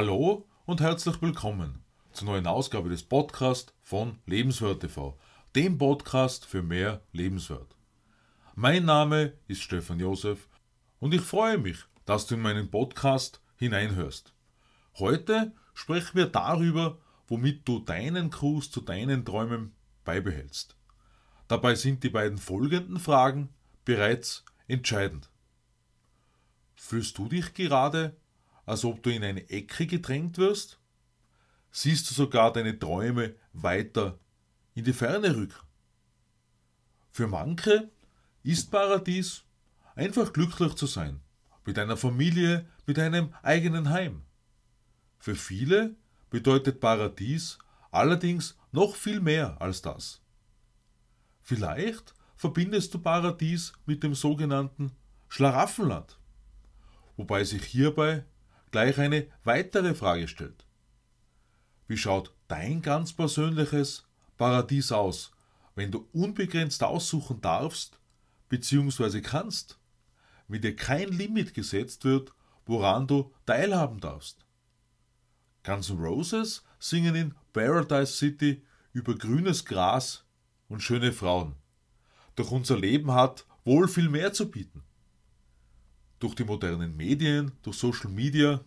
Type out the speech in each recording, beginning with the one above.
Hallo und herzlich willkommen zur neuen Ausgabe des Podcasts von Lebenswert TV, dem Podcast für mehr Lebenswert. Mein Name ist Stefan Josef und ich freue mich, dass du in meinen Podcast hineinhörst. Heute sprechen wir darüber, womit du deinen Gruß zu deinen Träumen beibehältst. Dabei sind die beiden folgenden Fragen bereits entscheidend. Fühlst du dich gerade, als ob du in eine Ecke gedrängt wirst? Siehst du sogar deine Träume weiter in die Ferne rücken? Für manche ist Paradies einfach glücklich zu sein, mit einer Familie, mit einem eigenen Heim. Für viele bedeutet Paradies allerdings noch viel mehr als das. Vielleicht verbindest du Paradies mit dem sogenannten Schlaraffenland, wobei sich hierbei gleich eine weitere Frage stellt. Wie schaut dein ganz persönliches Paradies aus, wenn du unbegrenzt aussuchen darfst bzw. kannst, wenn dir kein Limit gesetzt wird, woran du teilhaben darfst? Guns N' Roses singen in Paradise City über grünes Gras und schöne Frauen. Doch unser Leben hat wohl viel mehr zu bieten. Durch die modernen Medien, durch Social Media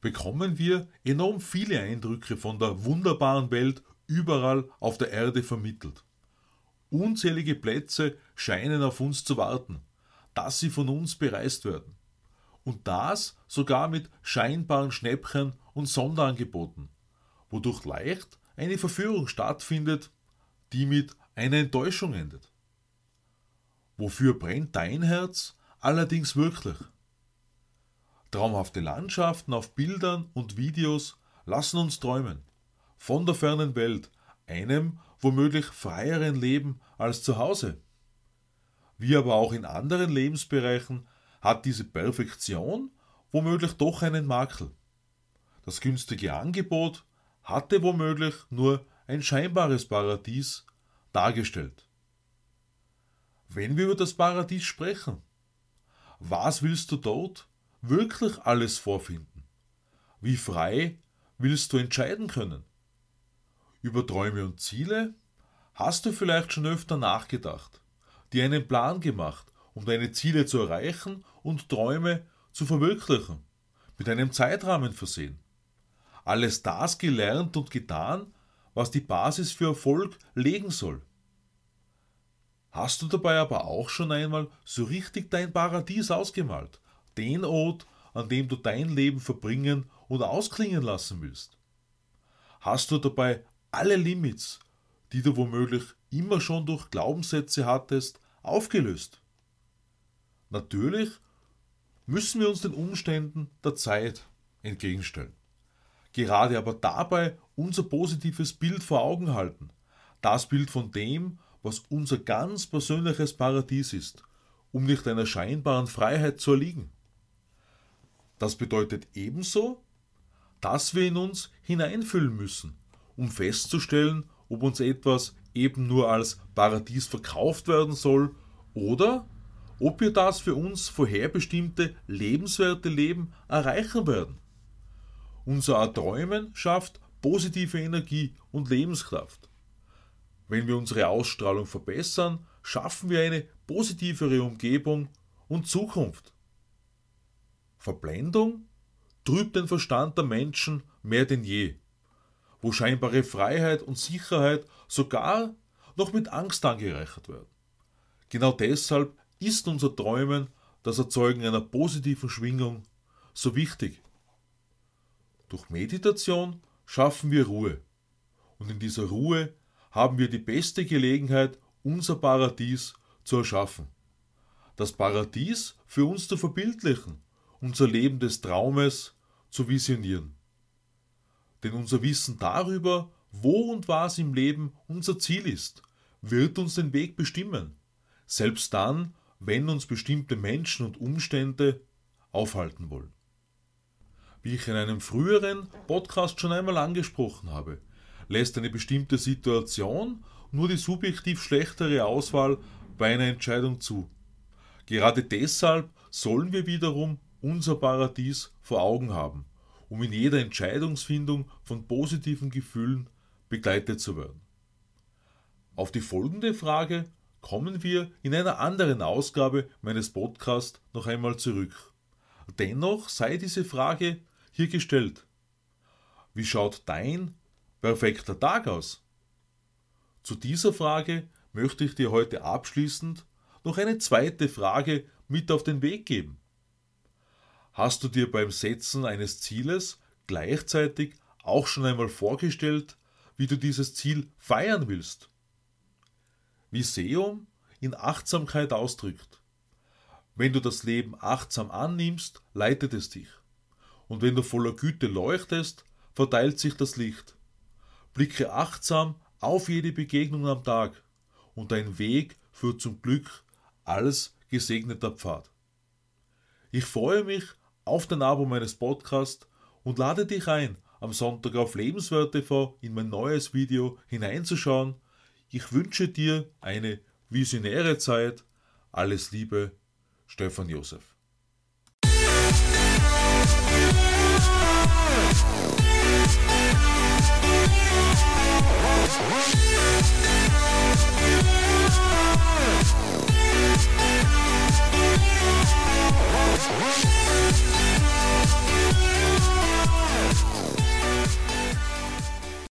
bekommen wir enorm viele Eindrücke von der wunderbaren Welt überall auf der Erde vermittelt. Unzählige Plätze scheinen auf uns zu warten, dass sie von uns bereist werden. Und das sogar mit scheinbaren Schnäppchen und Sonderangeboten, wodurch leicht eine Verführung stattfindet, die mit einer Enttäuschung endet. Wofür brennt dein Herz allerdings wirklich? Traumhafte Landschaften auf Bildern und Videos lassen uns träumen. Von der fernen Welt, einem womöglich freieren Leben als zu Hause. Wie aber auch in anderen Lebensbereichen hat diese Perfektion womöglich doch einen Makel. Das günstige Angebot hatte womöglich nur ein scheinbares Paradies dargestellt. Wenn wir über das Paradies sprechen, was willst du dort wirklich alles vorfinden? Wie frei willst du entscheiden können? Über Träume und Ziele hast du vielleicht schon öfter nachgedacht, dir einen Plan gemacht, um deine Ziele zu erreichen und Träume zu verwirklichen, mit einem Zeitrahmen versehen. Alles das gelernt und getan, was die Basis für Erfolg legen soll. Hast du dabei aber auch schon einmal so richtig dein Paradies ausgemalt, den Ort, an dem du dein Leben verbringen und ausklingen lassen willst? Hast du dabei alle Limits, die du womöglich immer schon durch Glaubenssätze hattest, aufgelöst? Natürlich müssen wir uns den Umständen der Zeit entgegenstellen. Gerade aber dabei unser positives Bild vor Augen halten. Das Bild von dem, was unser ganz persönliches Paradies ist, um nicht einer scheinbaren Freiheit zu erliegen. Das bedeutet ebenso, dass wir in uns hineinfühlen müssen, um festzustellen, ob uns etwas eben nur als Paradies verkauft werden soll oder ob wir das für uns vorherbestimmte lebenswerte Leben erreichen werden. Unser Erträumen schafft positive Energie und Lebenskraft. Wenn wir unsere Ausstrahlung verbessern, schaffen wir eine positivere Umgebung und Zukunft. Verblendung trübt den Verstand der Menschen mehr denn je, wo scheinbare Freiheit und Sicherheit sogar noch mit Angst angereichert werden. Genau deshalb ist unser Träumen, das Erzeugen einer positiven Schwingung, so wichtig. Durch Meditation schaffen wir Ruhe. Und in dieser Ruhe haben wir die beste Gelegenheit, unser Paradies zu erschaffen. Das Paradies für uns zu verbildlichen unser Leben des Traumes zu visionieren. Denn unser Wissen darüber, wo und was im Leben unser Ziel ist, wird uns den Weg bestimmen, selbst dann, wenn uns bestimmte Menschen und Umstände aufhalten wollen. Wie ich in einem früheren Podcast schon einmal angesprochen habe, lässt eine bestimmte Situation nur die subjektiv schlechtere Auswahl bei einer Entscheidung zu. Gerade deshalb sollen wir wiederum unser Paradies vor Augen haben um in jeder Entscheidungsfindung von positiven Gefühlen begleitet zu werden. Auf die folgende Frage kommen wir in einer anderen Ausgabe meines Podcasts noch einmal zurück. Dennoch sei diese Frage hier gestellt. Wie schaut dein perfekter Tag aus? Zu dieser Frage möchte ich dir heute abschließend noch eine zweite Frage mit auf den Weg geben. Hast du dir beim Setzen eines Zieles gleichzeitig auch schon einmal vorgestellt, wie du dieses Ziel feiern willst? Wie Seum in Achtsamkeit ausdrückt. Wenn du das Leben achtsam annimmst, leitet es dich. Und wenn du voller Güte leuchtest, verteilt sich das Licht. Blicke achtsam auf jede Begegnung am Tag und dein Weg führt zum Glück als gesegneter Pfad. Ich freue mich auf den Abo meines Podcasts und lade dich ein, am Sonntag auf Lebenswert TV in mein neues Video hineinzuschauen. Ich wünsche dir eine visionäre Zeit. Alles Liebe, Stefan Josef.